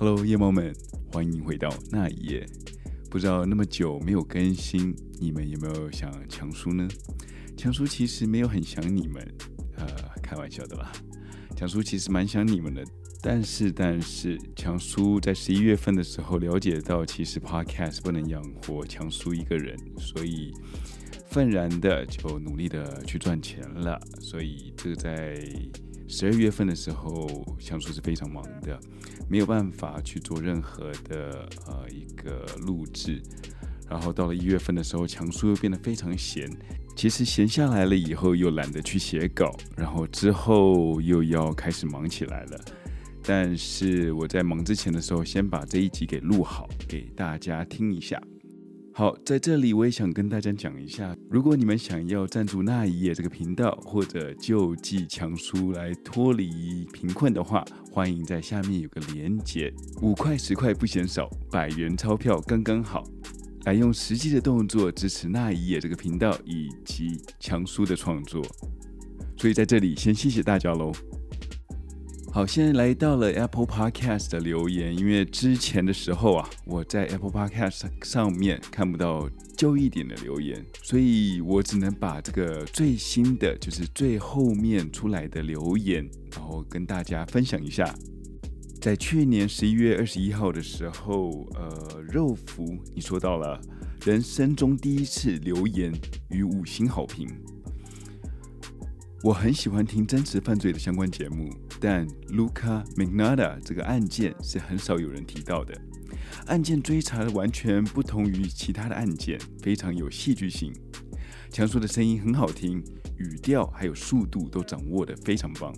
Hello，夜猫们，欢迎回到那一夜。不知道那么久没有更新，你们有没有想强叔呢？强叔其实没有很想你们，呃，开玩笑的啦。强叔其实蛮想你们的，但是但是强叔在十一月份的时候了解到，其实 Podcast 不能养活强叔一个人，所以愤然的就努力的去赚钱了。所以这在十二月份的时候，强叔是非常忙的。没有办法去做任何的呃一个录制，然后到了一月份的时候，强叔又变得非常闲。其实闲下来了以后，又懒得去写稿，然后之后又要开始忙起来了。但是我在忙之前的时候，先把这一集给录好，给大家听一下。好，在这里我也想跟大家讲一下，如果你们想要赞助那一夜这个频道，或者救济强叔来脱离贫困的话，欢迎在下面有个连结，五块十块不嫌少，百元钞票刚刚好，来用实际的动作支持那一夜这个频道以及强叔的创作。所以在这里先谢谢大家喽。好，现在来到了 Apple Podcast 的留言，因为之前的时候啊，我在 Apple Podcast 上面看不到旧一点的留言，所以我只能把这个最新的，就是最后面出来的留言，然后跟大家分享一下。在去年十一月二十一号的时候，呃，肉福你说到了人生中第一次留言与五星好评。我很喜欢听真实犯罪的相关节目，但 Luca Magnotta 这个案件是很少有人提到的。案件追查的完全不同于其他的案件，非常有戏剧性。强叔的声音很好听，语调还有速度都掌握得非常棒。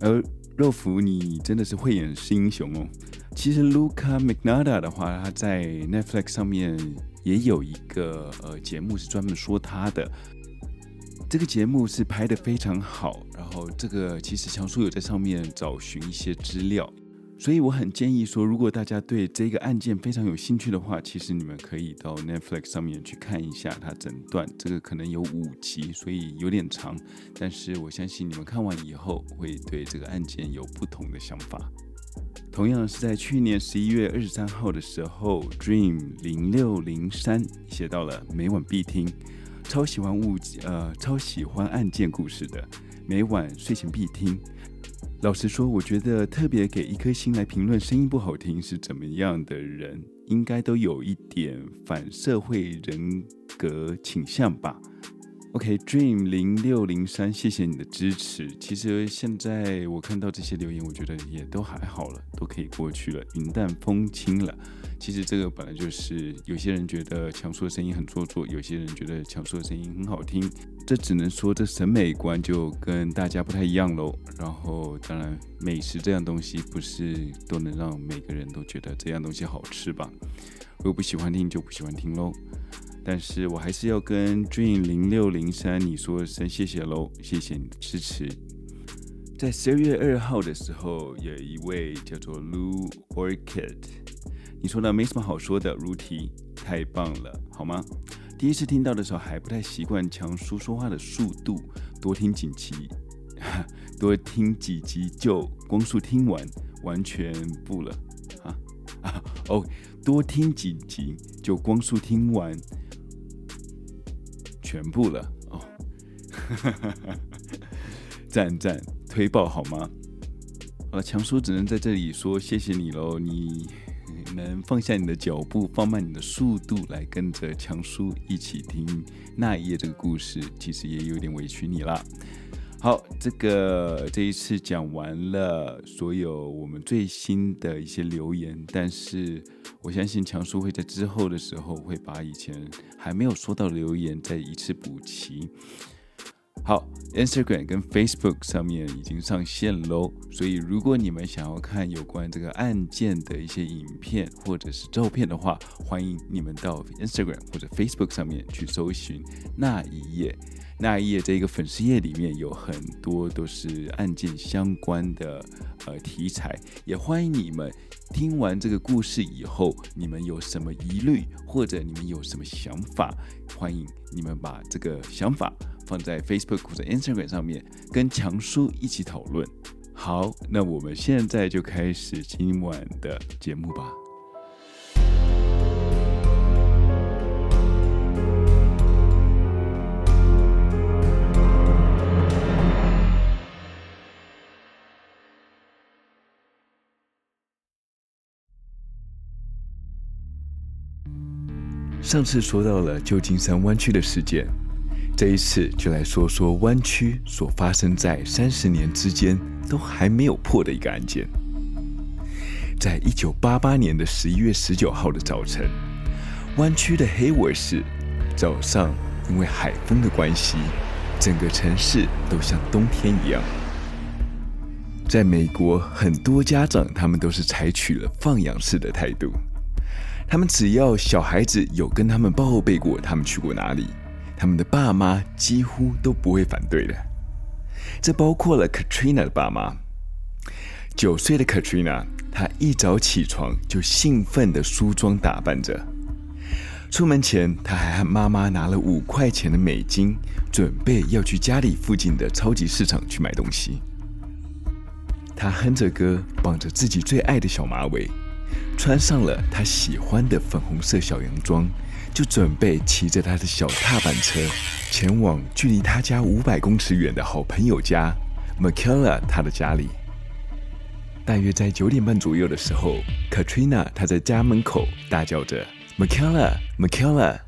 而肉福，你真的是慧眼识英雄哦。其实 Luca Magnotta 的话，他在 Netflix 上面也有一个呃节目是专门说他的。这个节目是拍得非常好，然后这个其实强叔有在上面找寻一些资料，所以我很建议说，如果大家对这个案件非常有兴趣的话，其实你们可以到 Netflix 上面去看一下它整段，这个可能有五集，所以有点长，但是我相信你们看完以后会对这个案件有不同的想法。同样是在去年十一月二十三号的时候，Dream 零六零三写到了每晚必听。超喜欢物呃，超喜欢案件故事的，每晚睡前必听。老实说，我觉得特别给一颗星来评论声音不好听是怎么样的人，应该都有一点反社会人格倾向吧。OK，Dream 零六零三，谢谢你的支持。其实现在我看到这些留言，我觉得也都还好了，都可以过去了，云淡风轻了。其实这个本来就是，有些人觉得强叔的声音很做作，有些人觉得强叔的声音很好听。这只能说这审美观就跟大家不太一样喽。然后当然，美食这样东西不是都能让每个人都觉得这样东西好吃吧？如果不喜欢听就不喜欢听喽。但是我还是要跟 Dream 零六零三你说声谢谢喽，谢谢你的支持。在十二月二号的时候，有一位叫做 Lou Orchid，你说的没什么好说的如题太棒了，好吗？第一次听到的时候还不太习惯强叔说话的速度，多听几集，多听几集就光速听完，完全不了啊啊哦，多听几集就光速听完。全部了哦，赞赞推爆好吗？好了，强叔只能在这里说谢谢你喽。你能放下你的脚步，放慢你的速度，来跟着强叔一起听那一页这个故事，其实也有点委屈你了。好，这个这一次讲完了所有我们最新的一些留言，但是。我相信强叔会在之后的时候会把以前还没有说到的留言再一次补齐。好，Instagram 跟 Facebook 上面已经上线喽，所以如果你们想要看有关这个案件的一些影片或者是照片的话，欢迎你们到 Instagram 或者 Facebook 上面去搜寻那一页。那一页这个粉丝页里面有很多都是案件相关的呃题材，也欢迎你们听完这个故事以后，你们有什么疑虑或者你们有什么想法，欢迎你们把这个想法放在 Facebook 或者 Instagram 上面跟强叔一起讨论。好，那我们现在就开始今晚的节目吧。上次说到了旧金山湾区的事件。这一次就来说说湾区所发生在三十年之间都还没有破的一个案件。在一九八八年的十一月十九号的早晨，湾区的黑沃市早上因为海风的关系，整个城市都像冬天一样。在美国，很多家长他们都是采取了放养式的态度，他们只要小孩子有跟他们报备过他们去过哪里。他们的爸妈几乎都不会反对的，这包括了 Katrina 的爸妈。九岁的 Katrina，她一早起床就兴奋地梳妆打扮着，出门前她还和妈妈拿了五块钱的美金，准备要去家里附近的超级市场去买东西。她哼着歌，绑着自己最爱的小马尾，穿上了她喜欢的粉红色小洋装。就准备骑着他的小踏板车，前往距离他家五百公尺远的好朋友家，Michaela 他的家里。大约在九点半左右的时候，Katrina 她在家门口大叫着 “Michaela，Michaela”，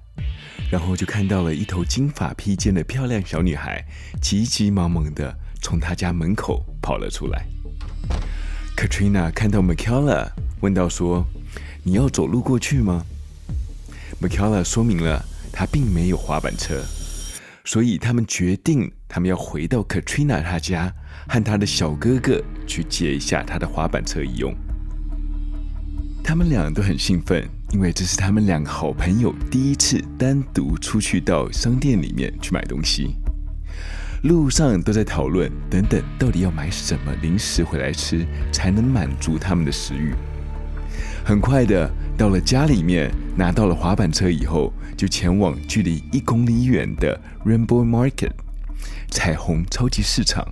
然后就看到了一头金发披肩的漂亮小女孩，急急忙忙的从她家门口跑了出来。Katrina 看到 Michaela，问道说：“你要走路过去吗？” Michaela 说明了，他并没有滑板车，所以他们决定，他们要回到 Katrina 他家，和他的小哥哥去借一下他的滑板车一用。他们俩都很兴奋，因为这是他们两个好朋友第一次单独出去到商店里面去买东西。路上都在讨论，等等，到底要买什么零食回来吃，才能满足他们的食欲。很快的，到了家里面，拿到了滑板车以后，就前往距离一公里远的 Rainbow Market 彩虹超级市场。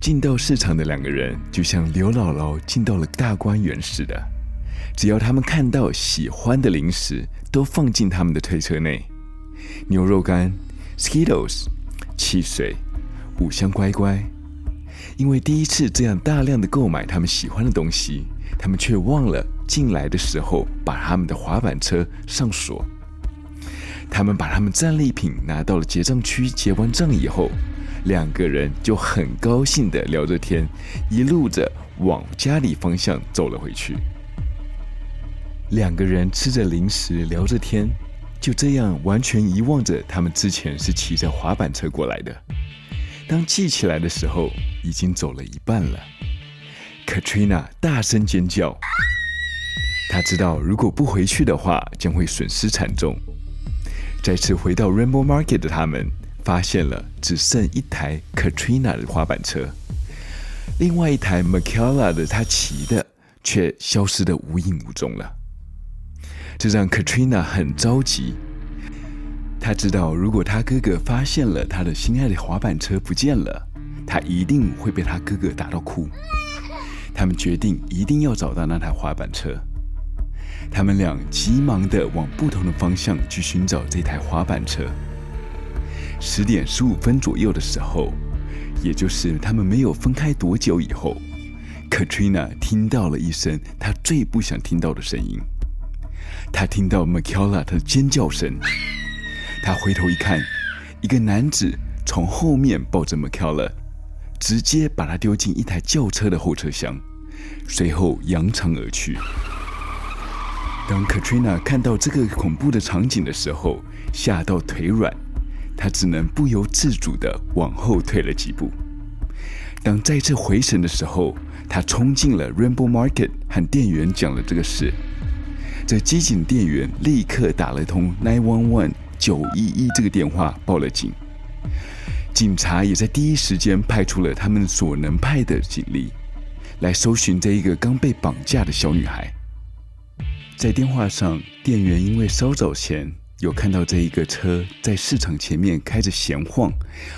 进到市场的两个人，就像刘姥姥进到了大观园似的，只要他们看到喜欢的零食，都放进他们的推车内。牛肉干、Skittles、汽水、五香乖乖。因为第一次这样大量的购买他们喜欢的东西。他们却忘了进来的时候把他们的滑板车上锁。他们把他们战利品拿到了结账区，结完账以后，两个人就很高兴地聊着天，一路着往家里方向走了回去。两个人吃着零食，聊着天，就这样完全遗忘着他们之前是骑着滑板车过来的。当记起来的时候，已经走了一半了。Katrina 大声尖叫，她知道如果不回去的话，将会损失惨重。再次回到 Rainbow Market 的他们，发现了只剩一台 Katrina 的滑板车，另外一台 Michaela 的他骑的却消失得无影无踪了。这让 Katrina 很着急，他知道如果他哥哥发现了他的心爱的滑板车不见了，他一定会被他哥哥打到哭。他们决定一定要找到那台滑板车。他们俩急忙地往不同的方向去寻找这台滑板车。十点十五分左右的时候，也就是他们没有分开多久以后，Katrina 听到了一声她最不想听到的声音。她听到 Michaela 的尖叫声。她回头一看，一个男子从后面抱着 Michaela。直接把他丢进一台轿车的后车厢，随后扬长而去。当 Katrina 看到这个恐怖的场景的时候，吓到腿软，她只能不由自主地往后退了几步。当再次回神的时候，她冲进了 Rainbow Market，和店员讲了这个事。这机警店员立刻打了通911九一一这个电话，报了警。警察也在第一时间派出了他们所能派的警力，来搜寻这一个刚被绑架的小女孩。在电话上，店员因为稍早前有看到这一个车在市场前面开着闲晃，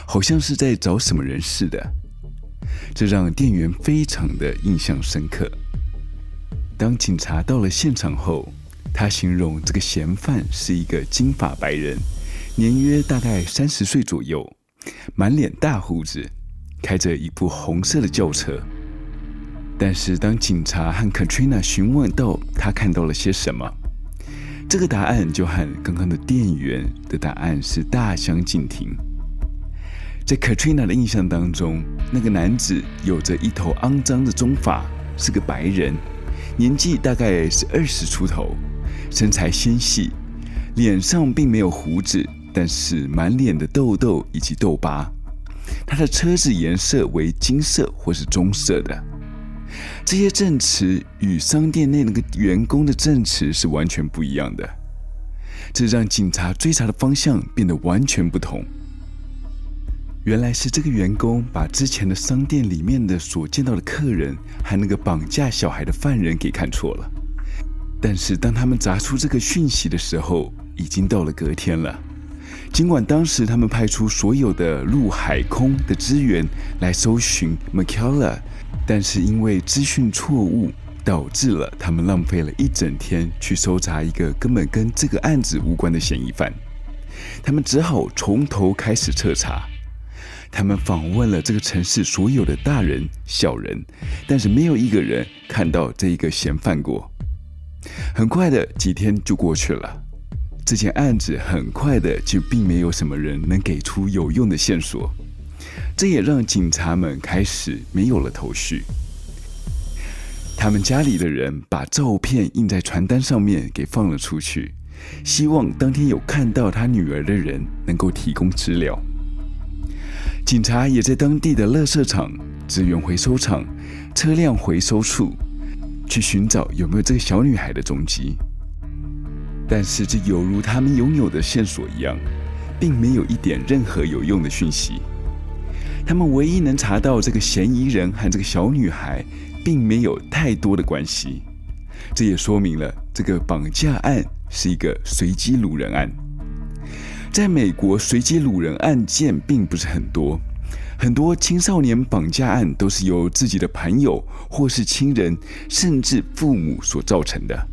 好像是在找什么人似的。这让店员非常的印象深刻。当警察到了现场后，他形容这个嫌犯是一个金发白人，年约大概三十岁左右，满脸大胡子，开着一部红色的轿车。但是当警察和 Katrina 询问到他看到了些什么，这个答案就和刚刚的店员的答案是大相径庭。在 Katrina 的印象当中，那个男子有着一头肮脏的棕发，是个白人，年纪大概是二十出头。身材纤细，脸上并没有胡子，但是满脸的痘痘以及痘疤。他的车子颜色为金色或是棕色的。这些证词与商店内那个员工的证词是完全不一样的，这让警察追查的方向变得完全不同。原来是这个员工把之前的商店里面的所见到的客人还那个绑架小孩的犯人给看错了。但是当他们砸出这个讯息的时候，已经到了隔天了。尽管当时他们派出所有的陆海空的资源来搜寻 m c k e l l a 但是因为资讯错误，导致了他们浪费了一整天去搜查一个根本跟这个案子无关的嫌疑犯。他们只好从头开始彻查。他们访问了这个城市所有的大人小人，但是没有一个人看到这一个嫌犯过。很快的几天就过去了，这件案子很快的就并没有什么人能给出有用的线索，这也让警察们开始没有了头绪。他们家里的人把照片印在传单上面给放了出去，希望当天有看到他女儿的人能够提供资料。警察也在当地的垃圾场、资源回收厂、车辆回收处。去寻找有没有这个小女孩的踪迹，但是这犹如他们拥有的线索一样，并没有一点任何有用的讯息。他们唯一能查到这个嫌疑人和这个小女孩，并没有太多的关系。这也说明了这个绑架案是一个随机掳人案。在美国，随机掳人案件并不是很多。很多青少年绑架案都是由自己的朋友或是亲人，甚至父母所造成的。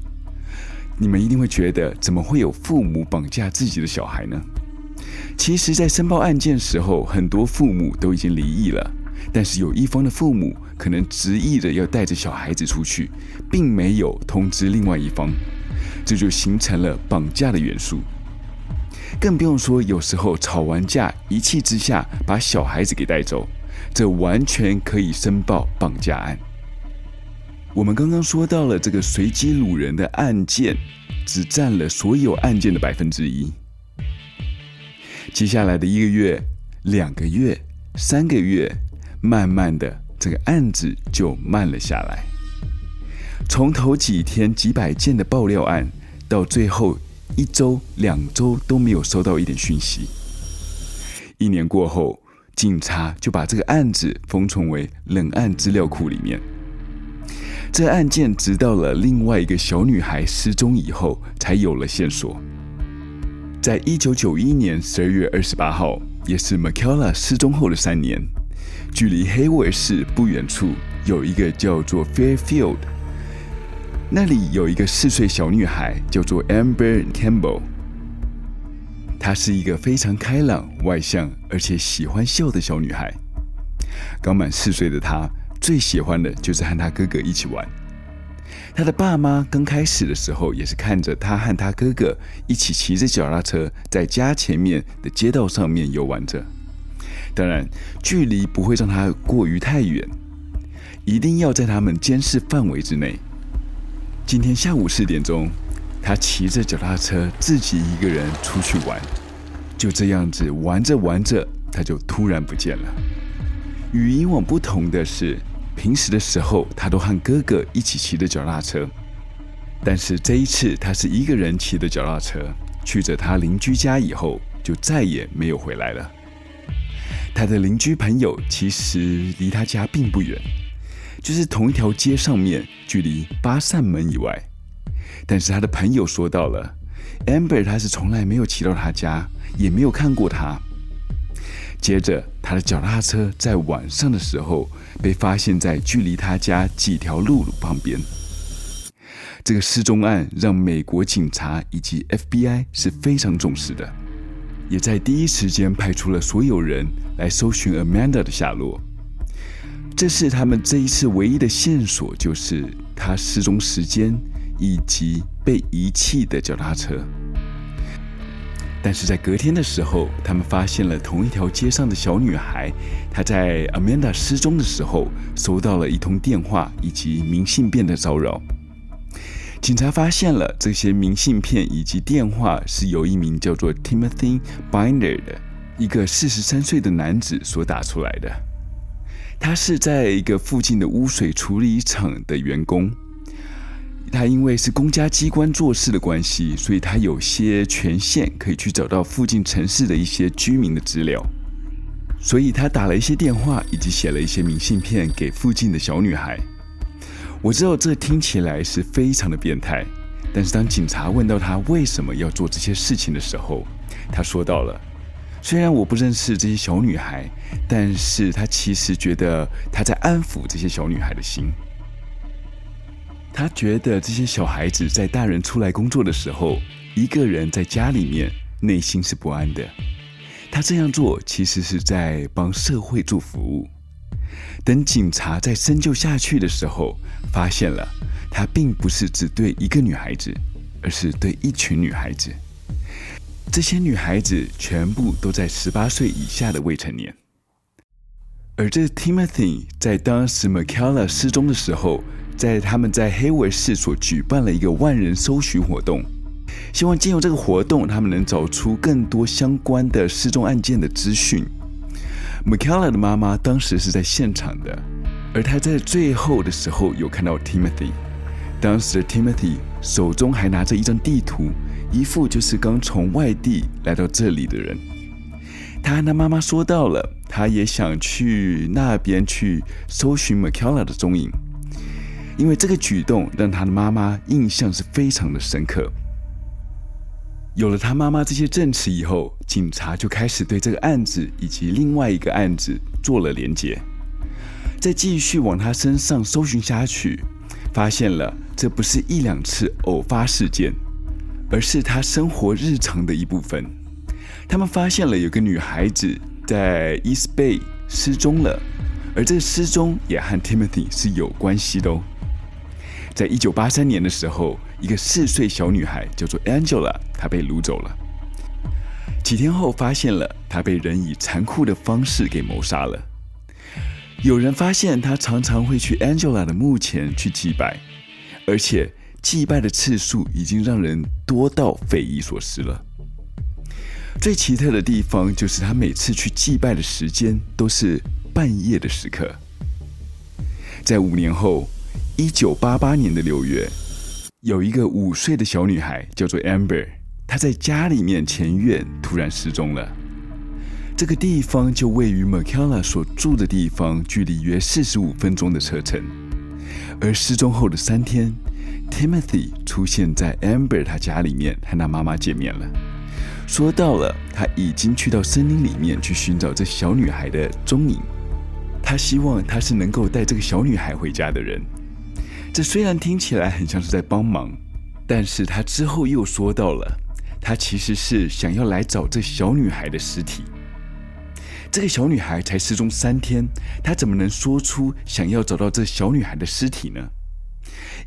你们一定会觉得，怎么会有父母绑架自己的小孩呢？其实，在申报案件时候，很多父母都已经离异了，但是有一方的父母可能执意的要带着小孩子出去，并没有通知另外一方，这就形成了绑架的元素。更不用说，有时候吵完架，一气之下把小孩子给带走，这完全可以申报绑架案。我们刚刚说到了这个随机掳人的案件，只占了所有案件的百分之一。接下来的一个月、两个月、三个月，慢慢的，这个案子就慢了下来。从头几天几百件的爆料案，到最后。一周、两周都没有收到一点讯息。一年过后，警察就把这个案子封存为冷案资料库里面。这案件直到了另外一个小女孩失踪以后，才有了线索。在一九九一年十二月二十八号，也是 McKellar 失踪后的三年，距离黑沃尔市不远处有一个叫做 Fairfield。那里有一个四岁小女孩，叫做 Amber Campbell。她是一个非常开朗、外向，而且喜欢笑的小女孩。刚满四岁的她，最喜欢的就是和他哥哥一起玩。他的爸妈刚开始的时候，也是看着他和他哥哥一起骑着脚踏车，在家前面的街道上面游玩着。当然，距离不会让他过于太远，一定要在他们监视范围之内。今天下午四点钟，他骑着脚踏车自己一个人出去玩，就这样子玩着玩着，他就突然不见了。与以往不同的是，平时的时候他都和哥哥一起骑着脚踏车，但是这一次他是一个人骑着脚踏车去着他邻居家以后，就再也没有回来了。他的邻居朋友其实离他家并不远。就是同一条街上面，距离八扇门以外。但是他的朋友说到了，Amber 他是从来没有骑到他家，也没有看过他。接着，他的脚踏车在晚上的时候被发现在距离他家几条路旁边。这个失踪案让美国警察以及 FBI 是非常重视的，也在第一时间派出了所有人来搜寻 Amanda 的下落。这是他们这一次唯一的线索，就是他失踪时间以及被遗弃的脚踏车。但是在隔天的时候，他们发现了同一条街上的小女孩，她在 Amanda 失踪的时候收到了一通电话以及明信片的骚扰。警察发现了这些明信片以及电话是由一名叫做 Timothy Binder 的一个四十三岁的男子所打出来的。他是在一个附近的污水处理厂的员工。他因为是公家机关做事的关系，所以他有些权限可以去找到附近城市的一些居民的资料，所以他打了一些电话，以及写了一些明信片给附近的小女孩。我知道这听起来是非常的变态，但是当警察问到他为什么要做这些事情的时候，他说到了：虽然我不认识这些小女孩，但是他其实觉得他在安抚这些小女孩的心。他觉得这些小孩子在大人出来工作的时候，一个人在家里面，内心是不安的。他这样做其实是在帮社会做服务。等警察在深究下去的时候，发现了他并不是只对一个女孩子，而是对一群女孩子。这些女孩子全部都在十八岁以下的未成年。而这 Timothy 在当时 Michaela 失踪的时候。在他们在黑维市所举办了一个万人搜寻活动，希望借由这个活动，他们能找出更多相关的失踪案件的资讯。Michaela 的妈妈当时是在现场的，而她在最后的时候有看到 Timothy。当时的 Timothy 手中还拿着一张地图，一副就是刚从外地来到这里的人。他和他妈妈说到了，他也想去那边去搜寻 Michaela 的踪影。因为这个举动让他的妈妈印象是非常的深刻。有了他妈妈这些证词以后，警察就开始对这个案子以及另外一个案子做了连结。再继续往他身上搜寻下去，发现了这不是一两次偶发事件，而是他生活日常的一部分。他们发现了有个女孩子在 East Bay 失踪了，而这个失踪也和 Timothy 是有关系的哦。在一九八三年的时候，一个四岁小女孩叫做 Angela，她被掳走了。几天后，发现了她被人以残酷的方式给谋杀了。有人发现她常常会去 Angela 的墓前去祭拜，而且祭拜的次数已经让人多到匪夷所思了。最奇特的地方就是她每次去祭拜的时间都是半夜的时刻。在五年后。一九八八年的六月，有一个五岁的小女孩叫做 Amber，她在家里面前院突然失踪了。这个地方就位于 Michaela 所住的地方，距离约四十五分钟的车程。而失踪后的三天，Timothy 出现在 Amber 她家里面，和她妈妈见面了，说到了他已经去到森林里面去寻找这小女孩的踪影。他希望他是能够带这个小女孩回家的人。这虽然听起来很像是在帮忙，但是他之后又说到了，他其实是想要来找这小女孩的尸体。这个小女孩才失踪三天，他怎么能说出想要找到这小女孩的尸体呢？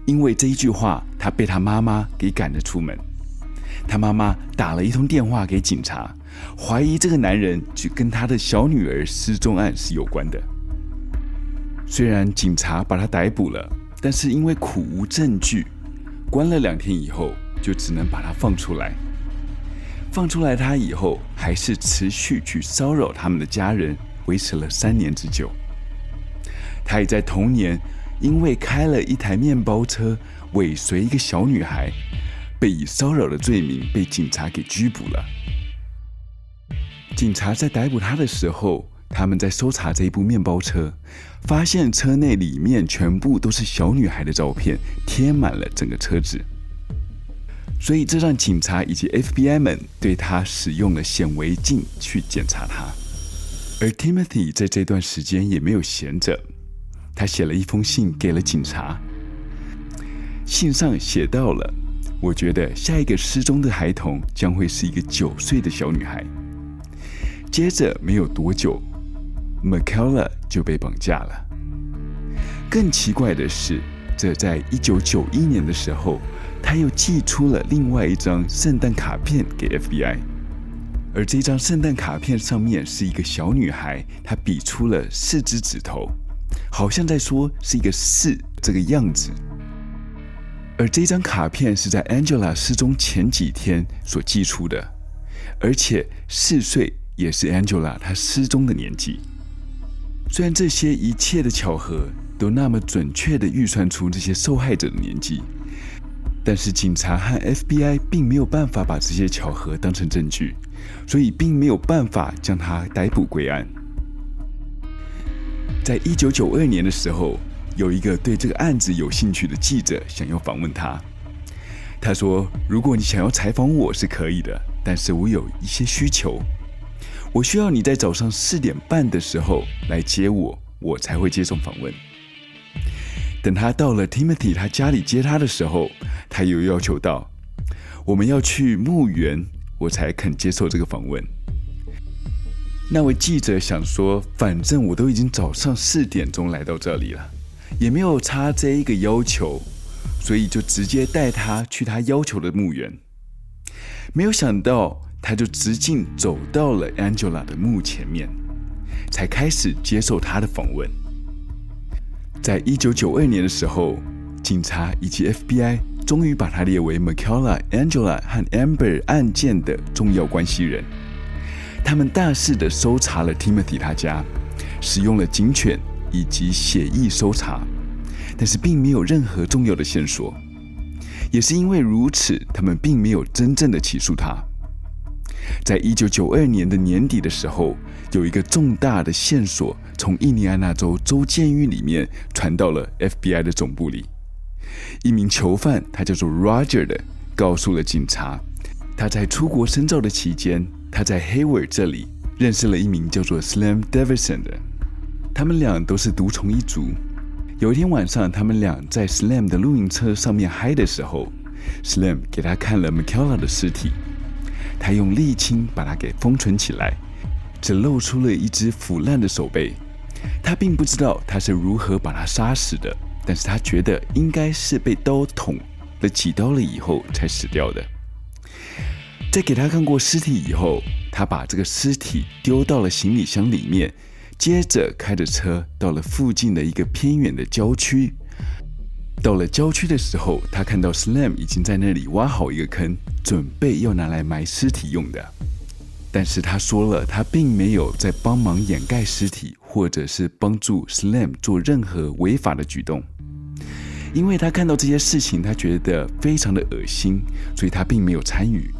因为这一句话，他被他妈妈给赶了出门。他妈妈打了一通电话给警察，怀疑这个男人就跟他的小女儿失踪案是有关的。虽然警察把他逮捕了。但是因为苦无证据，关了两天以后，就只能把他放出来。放出来他以后，还是持续去骚扰他们的家人，维持了三年之久。他也在同年，因为开了一台面包车尾随一个小女孩，被以骚扰的罪名被警察给拘捕了。警察在逮捕他的时候，他们在搜查这一部面包车，发现车内里面全部都是小女孩的照片，贴满了整个车子。所以这让警察以及 FBI 们对他使用了显微镜去检查他。而 Timothy 在这段时间也没有闲着，他写了一封信给了警察。信上写到了：“我觉得下一个失踪的孩童将会是一个九岁的小女孩。”接着没有多久，Michaela 就被绑架了。更奇怪的是，这在一九九一年的时候，他又寄出了另外一张圣诞卡片给 FBI。而这张圣诞卡片上面是一个小女孩，她比出了四只指头，好像在说是一个四这个样子。而这张卡片是在 Angela 失踪前几天所寄出的，而且四岁也是 Angela 她失踪的年纪。虽然这些一切的巧合都那么准确的预算出这些受害者的年纪，但是警察和 FBI 并没有办法把这些巧合当成证据。所以并没有办法将他逮捕归案。在一九九二年的时候，有一个对这个案子有兴趣的记者想要访问他。他说：“如果你想要采访我是可以的，但是我有一些需求，我需要你在早上四点半的时候来接我，我才会接受访问。”等他到了 Timothy 他家里接他的时候，他又要求到：“我们要去墓园。”我才肯接受这个访问。那位记者想说，反正我都已经早上四点钟来到这里了，也没有差这一个要求，所以就直接带他去他要求的墓园。没有想到，他就直径走到了 Angela 的墓前面，才开始接受他的访问。在一九九二年的时候，警察以及 FBI。终于把他列为 Michaela、Angela 和 Amber 案件的重要关系人。他们大肆的搜查了 Timothy 他家，使用了警犬以及血液搜查，但是并没有任何重要的线索。也是因为如此，他们并没有真正的起诉他。在一九九二年的年底的时候，有一个重大的线索从印第安纳州州监狱里面传到了 FBI 的总部里。一名囚犯，他叫做 Roger 的，告诉了警察，他在出国深造的期间，他在 Hayward 这里认识了一名叫做 Slim Davidson 的，他们俩都是毒虫一族。有一天晚上，他们俩在 Slim 的露营车上面嗨的时候，Slim 给他看了 Michaela 的尸体，他用沥青把它给封存起来，只露出了一只腐烂的手背，他并不知道他是如何把他杀死的。但是他觉得应该是被刀捅了几刀了以后才死掉的。在给他看过尸体以后，他把这个尸体丢到了行李箱里面，接着开着车到了附近的一个偏远的郊区。到了郊区的时候，他看到 Slam 已经在那里挖好一个坑，准备要拿来埋尸体用的。但是他说了，他并没有在帮忙掩盖尸体，或者是帮助 Slam 做任何违法的举动，因为他看到这些事情，他觉得非常的恶心，所以他并没有参与。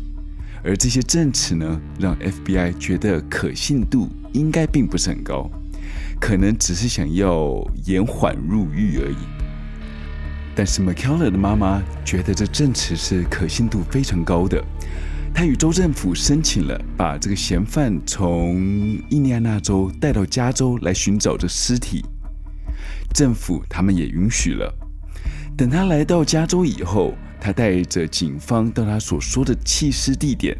而这些证词呢，让 FBI 觉得可信度应该并不是很高，可能只是想要延缓入狱而已。但是 McKellar 的妈妈觉得这证词是可信度非常高的。他与州政府申请了，把这个嫌犯从印第安纳州带到加州来寻找这尸体。政府他们也允许了。等他来到加州以后，他带着警方到他所说的弃尸地点，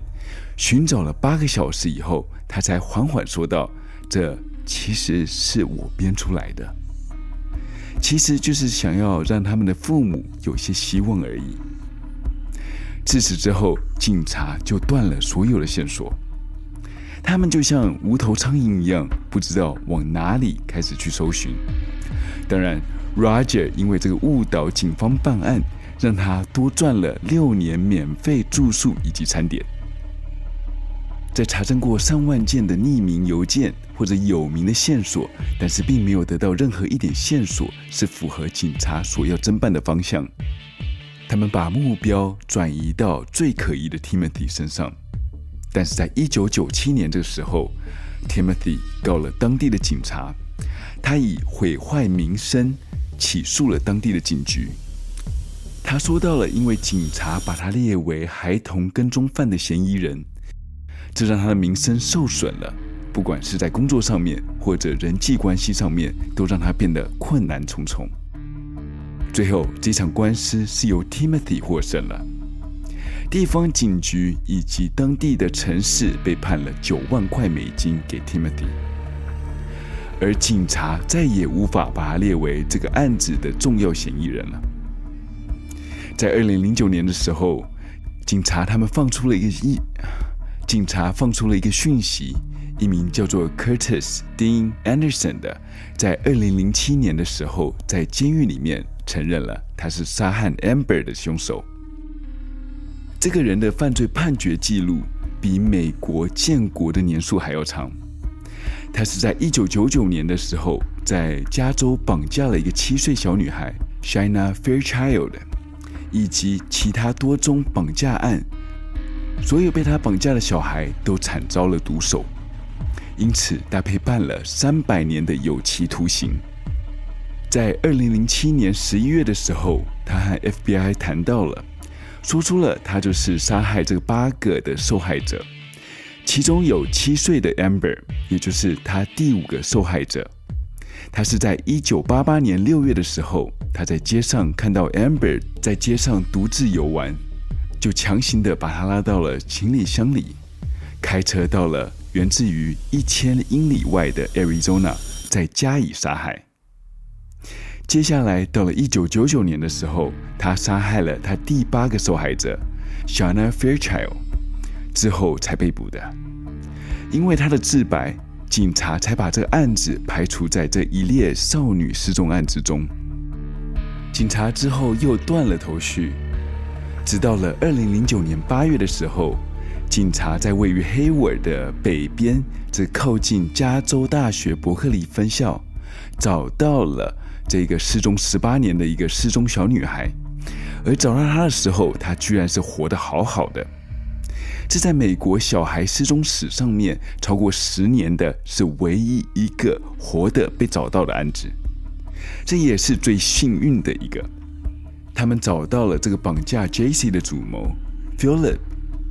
寻找了八个小时以后，他才缓缓说道：“这其实是我编出来的，其实就是想要让他们的父母有些希望而已。”自此之后，警察就断了所有的线索，他们就像无头苍蝇一样，不知道往哪里开始去搜寻。当然，Roger 因为这个误导警方办案，让他多赚了六年免费住宿以及餐点。在查证过上万件的匿名邮件或者有名的线索，但是并没有得到任何一点线索是符合警察所要侦办的方向。他们把目标转移到最可疑的 Timothy 身上，但是在一九九七年这个时候，Timothy 告了当地的警察，他以毁坏名声起诉了当地的警局。他说到了，因为警察把他列为孩童跟踪犯的嫌疑人，这让他的名声受损了，不管是在工作上面或者人际关系上面，都让他变得困难重重。最后，这场官司是由 Timothy 获胜了。地方警局以及当地的城市被判了九万块美金给 Timothy，而警察再也无法把他列为这个案子的重要嫌疑人了。在二零零九年的时候，警察他们放出了一个一，警察放出了一个讯息，一名叫做 Curtis Dean Anderson 的，在二零零七年的时候，在监狱里面承认了他是杀害 Amber 的凶手。这个人的犯罪判决记录比美国建国的年数还要长。他是在一九九九年的时候，在加州绑架了一个七岁小女孩 Chynna Fairchild，以及其他多宗绑架案，所有被他绑架的小孩都惨遭了毒手，因此他被判了三百年的有期徒刑。在二零零七年十一月的时候，他和 FBI 谈到了。说出了他就是杀害这八个的受害者，其中有七岁的 Amber，也就是他第五个受害者。他是在一九八八年六月的时候，他在街上看到 Amber 在街上独自游玩，就强行的把他拉到了行李箱里，开车到了源自于一千英里外的 Arizona，再加以杀害。接下来到了一九九九年的时候，他杀害了他第八个受害者，Shanna Fairchild，之后才被捕的。因为他的自白，警察才把这个案子排除在这一列少女失踪案之中。警察之后又断了头绪，直到了二零零九年八月的时候，警察在位于黑尾的北边，这靠近加州大学伯克利分校，找到了。这个失踪十八年的一个失踪小女孩，而找到她的时候，她居然是活得好好的。这在美国小孩失踪史上面超过十年的是唯一一个活的被找到的案子，这也是最幸运的一个。他们找到了这个绑架 J.C. 的主谋 Philip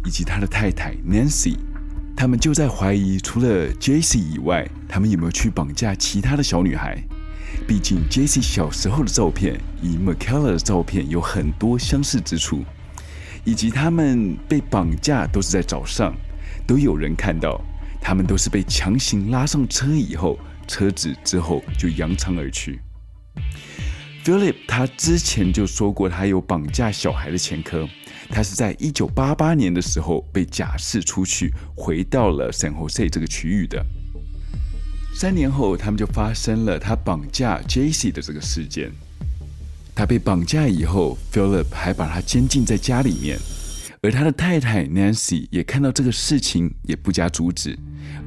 以及他的太太 Nancy，他们就在怀疑，除了 Jesse 以外，他们有没有去绑架其他的小女孩。毕竟 Jesse 小时候的照片与 Michaela 的照片有很多相似之处，以及他们被绑架都是在早上，都有人看到，他们都是被强行拉上车以后，车子之后就扬长而去。Philip 他之前就说过，他有绑架小孩的前科，他是在一九八八年的时候被假释出去，回到了 San Jose 这个区域的。三年后，他们就发生了他绑架 Jaycee 的这个事件。他被绑架以后，Philip 还把他监禁在家里面，而他的太太 Nancy 也看到这个事情，也不加阻止，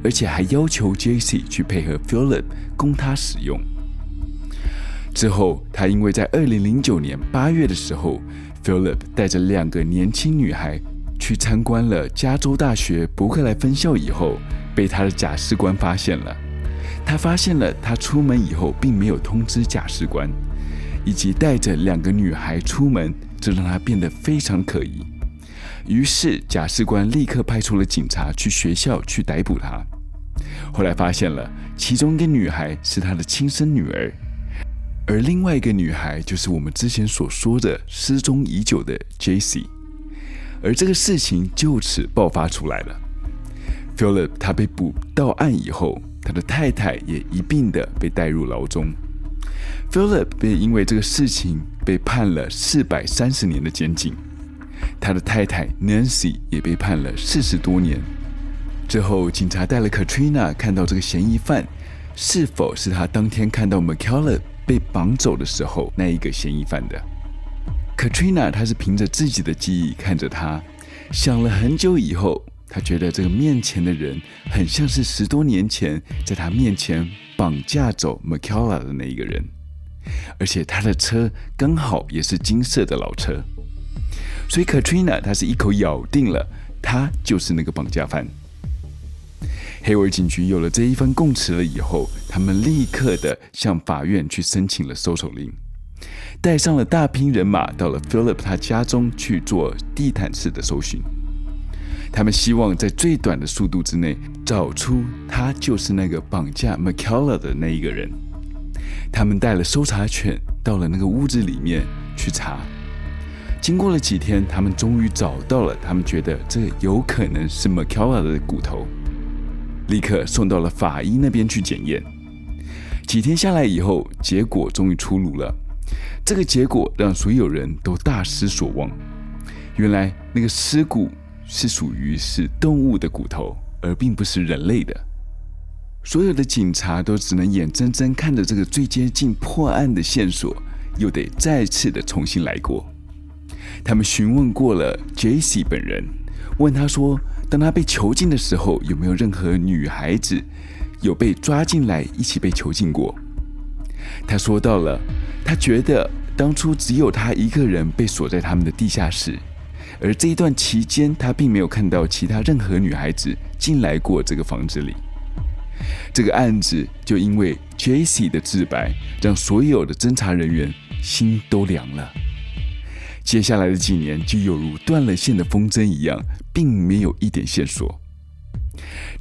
而且还要求 Jaycee 去配合 Philip 供他使用。之后，他因为在二零零九年八月的时候，Philip 带着两个年轻女孩去参观了加州大学伯克莱分校以后，被他的假释官发现了。他发现了，他出门以后并没有通知假释官，以及带着两个女孩出门，这让他变得非常可疑。于是，假释官立刻派出了警察去学校去逮捕他。后来发现了，其中一个女孩是他的亲生女儿，而另外一个女孩就是我们之前所说的失踪已久的 Jaycee。而这个事情就此爆发出来了。Philip 他被捕到案以后。他的太太也一并的被带入牢中，Philip 被因为这个事情被判了四百三十年的监禁，他的太太 Nancy 也被判了四十多年。之后，警察带了 Katrina 看到这个嫌疑犯是否是他当天看到 Michaela 被绑走的时候那一个嫌疑犯的。Katrina 她是凭着自己的记忆看着他，想了很久以后。她觉得这个面前的人很像是十多年前在他面前绑架走 Michaela 的那一个人，而且他的车刚好也是金色的老车，所以 Katrina 他是一口咬定了他就是那个绑架犯。黑尔警局有了这一份供词了以后，他们立刻的向法院去申请了搜索令，带上了大批人马到了 Philip 他家中去做地毯式的搜寻。他们希望在最短的速度之内找出他就是那个绑架 m c k e l l a 的那一个人。他们带了搜查犬到了那个屋子里面去查。经过了几天，他们终于找到了他们觉得这有可能是 m c k e l l a 的骨头，立刻送到了法医那边去检验。几天下来以后，结果终于出炉了。这个结果让所有人都大失所望。原来那个尸骨是属于是动物的骨头，而并不是人类的。所有的警察都只能眼睁睁看着这个最接近破案的线索，又得再次的重新来过。他们询问过了 Jesse 本人，问他说，当他被囚禁的时候，有没有任何女孩子有被抓进来一起被囚禁过？他说到了，他觉得当初只有他一个人被锁在他们的地下室。而这一段期间，他并没有看到其他任何女孩子进来过这个房子里。这个案子就因为 Jesse 的自白，让所有的侦查人员心都凉了。接下来的几年就犹如断了线的风筝一样，并没有一点线索。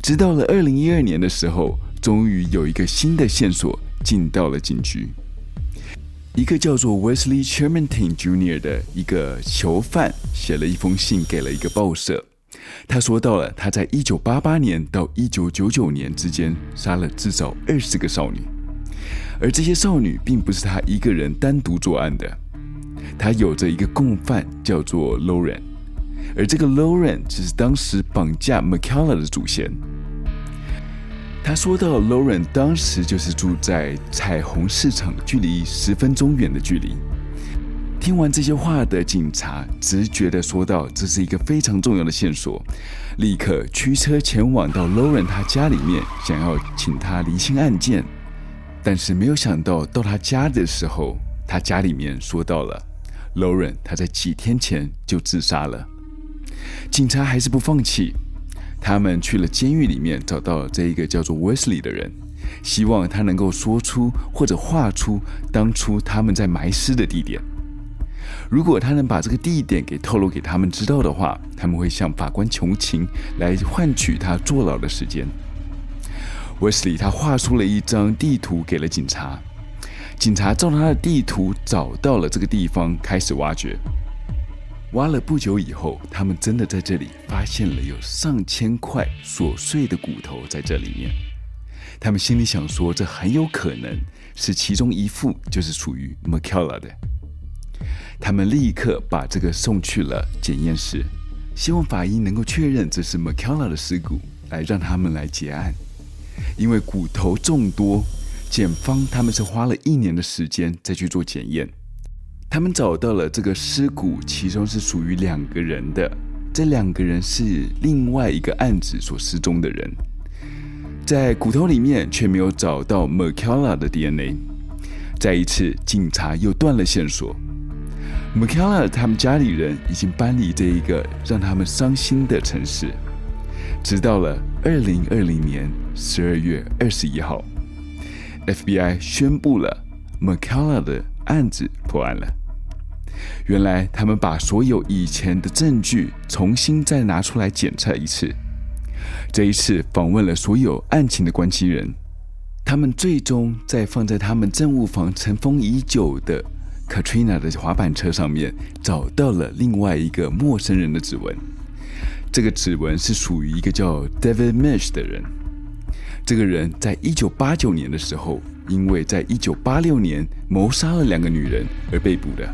直到了二零一二年的时候，终于有一个新的线索进到了警局。一个叫做 Wesley Chermontin Jr. 的一个囚犯写了一封信给了一个报社，他说到了他在一九八八年到一九九九年之间杀了至少二十个少女，而这些少女并不是他一个人单独作案的，他有着一个共犯叫做 Lauren，而这个 Lauren 只是当时绑架 McCalla 的祖先。他说到，Lauren 当时就是住在彩虹市场，距离十分钟远的距离。听完这些话的警察直觉的说道：“这是一个非常重要的线索，立刻驱车前往到 Lauren 他家里面，想要请他厘清案件。但是没有想到，到他家的时候，他家里面说到了 Lauren 他在几天前就自杀了。警察还是不放弃。”他们去了监狱里面，找到了这一个叫做 Wesley 的人，希望他能够说出或者画出当初他们在埋尸的地点。如果他能把这个地点给透露给他们知道的话，他们会向法官求情，来换取他坐牢的时间。Wesley 他画出了一张地图给了警察，警察照他的地图找到了这个地方，开始挖掘。挖了不久以后，他们真的在这里发现了有上千块琐碎的骨头在这里面。他们心里想说，这很有可能是其中一副就是属于 McKellar 的。他们立刻把这个送去了检验室，希望法医能够确认这是 McKellar 的尸骨，来让他们来结案。因为骨头众多，检方他们是花了一年的时间再去做检验。他们找到了这个尸骨，其中是属于两个人的。这两个人是另外一个案子所失踪的人，在骨头里面却没有找到 McKellar 的 DNA。再一次，警察又断了线索。McKellar 他们家里人已经搬离这一个让他们伤心的城市，直到了二零二零年十二月二十一号，FBI 宣布了 McKellar 的案子破案了。原来他们把所有以前的证据重新再拿出来检测一次。这一次访问了所有案情的关系人，他们最终在放在他们证物房尘封已久的 Katrina 的滑板车上面找到了另外一个陌生人的指纹。这个指纹是属于一个叫 David Misch 的人。这个人在一九八九年的时候，因为在一九八六年谋杀了两个女人而被捕的。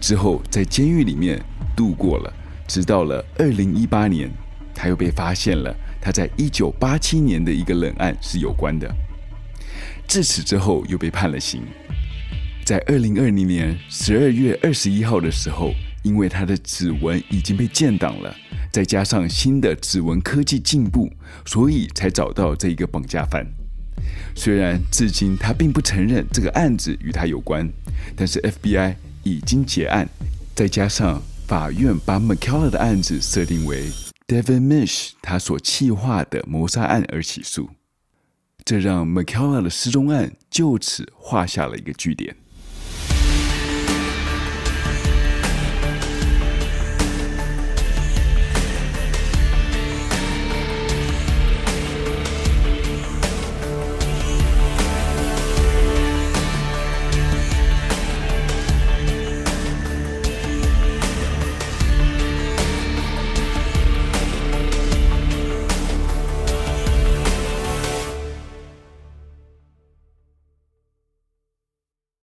之后在监狱里面度过了，直到了二零一八年，他又被发现了，他在一九八七年的一个冷案是有关的。自此之后又被判了刑。在二零二零年十二月二十一号的时候，因为他的指纹已经被建档了，再加上新的指纹科技进步，所以才找到这一个绑架犯。虽然至今他并不承认这个案子与他有关，但是 FBI。已经结案，再加上法院把 McKellar 的案子设定为 Devin Mish 他所企划的谋杀案而起诉，这让 McKellar 的失踪案就此画下了一个句点。